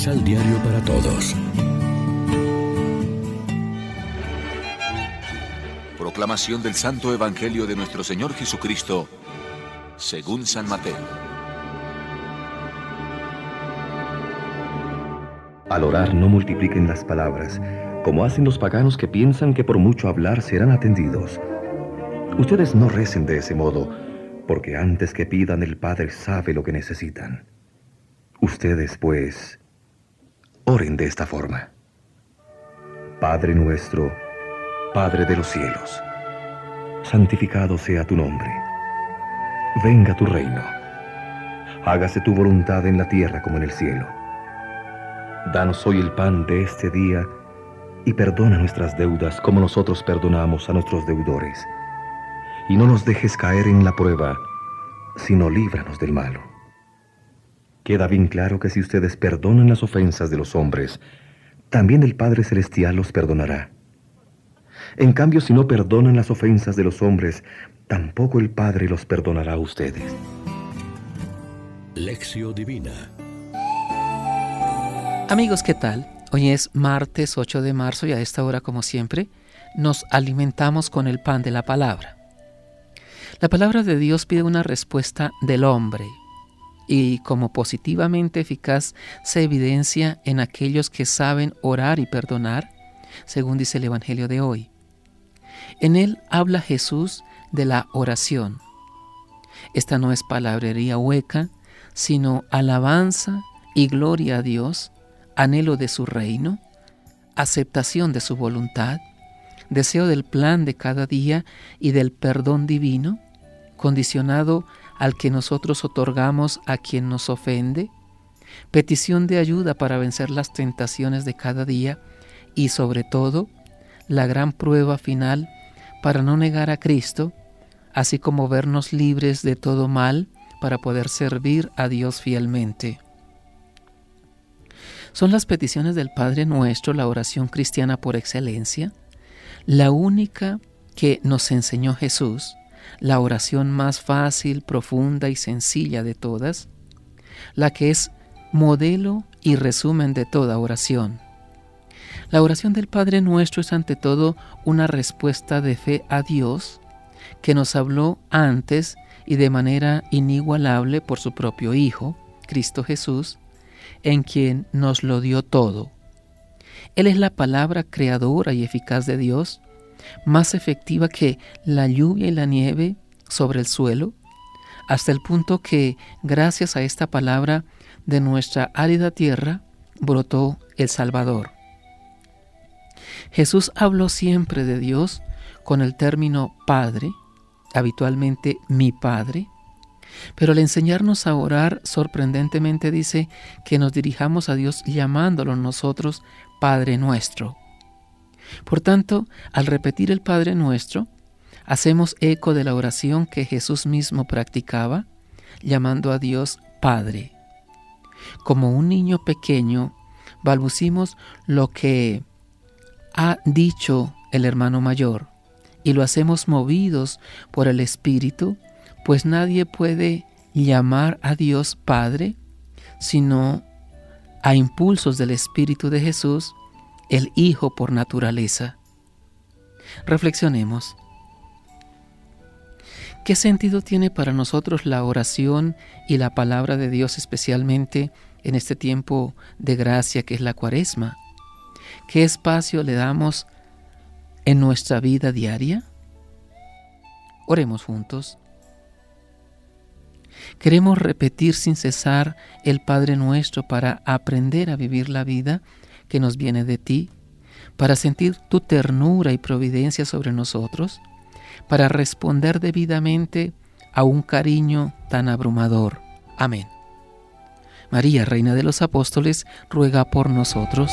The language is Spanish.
Misal Diario para Todos. Proclamación del Santo Evangelio de nuestro Señor Jesucristo, según San Mateo. Al orar no multipliquen las palabras, como hacen los paganos que piensan que por mucho hablar serán atendidos. Ustedes no recen de ese modo, porque antes que pidan el Padre sabe lo que necesitan. Ustedes, pues, oren de esta forma. Padre nuestro, Padre de los cielos, santificado sea tu nombre. Venga tu reino. Hágase tu voluntad en la tierra como en el cielo. Danos hoy el pan de este día y perdona nuestras deudas como nosotros perdonamos a nuestros deudores. Y no nos dejes caer en la prueba, sino líbranos del malo. Queda bien claro que si ustedes perdonan las ofensas de los hombres, también el Padre Celestial los perdonará. En cambio, si no perdonan las ofensas de los hombres, tampoco el Padre los perdonará a ustedes. Lección Divina Amigos, ¿qué tal? Hoy es martes 8 de marzo y a esta hora, como siempre, nos alimentamos con el pan de la palabra. La palabra de Dios pide una respuesta del hombre y como positivamente eficaz se evidencia en aquellos que saben orar y perdonar, según dice el Evangelio de hoy. En él habla Jesús de la oración. Esta no es palabrería hueca, sino alabanza y gloria a Dios anhelo de su reino, aceptación de su voluntad, deseo del plan de cada día y del perdón divino, condicionado al que nosotros otorgamos a quien nos ofende, petición de ayuda para vencer las tentaciones de cada día y sobre todo la gran prueba final para no negar a Cristo, así como vernos libres de todo mal para poder servir a Dios fielmente. Son las peticiones del Padre Nuestro, la oración cristiana por excelencia, la única que nos enseñó Jesús, la oración más fácil, profunda y sencilla de todas, la que es modelo y resumen de toda oración. La oración del Padre Nuestro es ante todo una respuesta de fe a Dios que nos habló antes y de manera inigualable por su propio Hijo, Cristo Jesús, en quien nos lo dio todo. Él es la palabra creadora y eficaz de Dios, más efectiva que la lluvia y la nieve sobre el suelo, hasta el punto que, gracias a esta palabra de nuestra árida tierra, brotó el Salvador. Jesús habló siempre de Dios con el término Padre, habitualmente mi Padre, pero al enseñarnos a orar, sorprendentemente dice que nos dirijamos a Dios llamándolo nosotros Padre nuestro. Por tanto, al repetir el Padre nuestro, hacemos eco de la oración que Jesús mismo practicaba, llamando a Dios Padre. Como un niño pequeño, balbucimos lo que ha dicho el hermano mayor y lo hacemos movidos por el Espíritu pues nadie puede llamar a Dios Padre sino a impulsos del Espíritu de Jesús, el Hijo por naturaleza. Reflexionemos. ¿Qué sentido tiene para nosotros la oración y la palabra de Dios especialmente en este tiempo de gracia que es la cuaresma? ¿Qué espacio le damos en nuestra vida diaria? Oremos juntos. Queremos repetir sin cesar el Padre nuestro para aprender a vivir la vida que nos viene de ti, para sentir tu ternura y providencia sobre nosotros, para responder debidamente a un cariño tan abrumador. Amén. María, Reina de los Apóstoles, ruega por nosotros.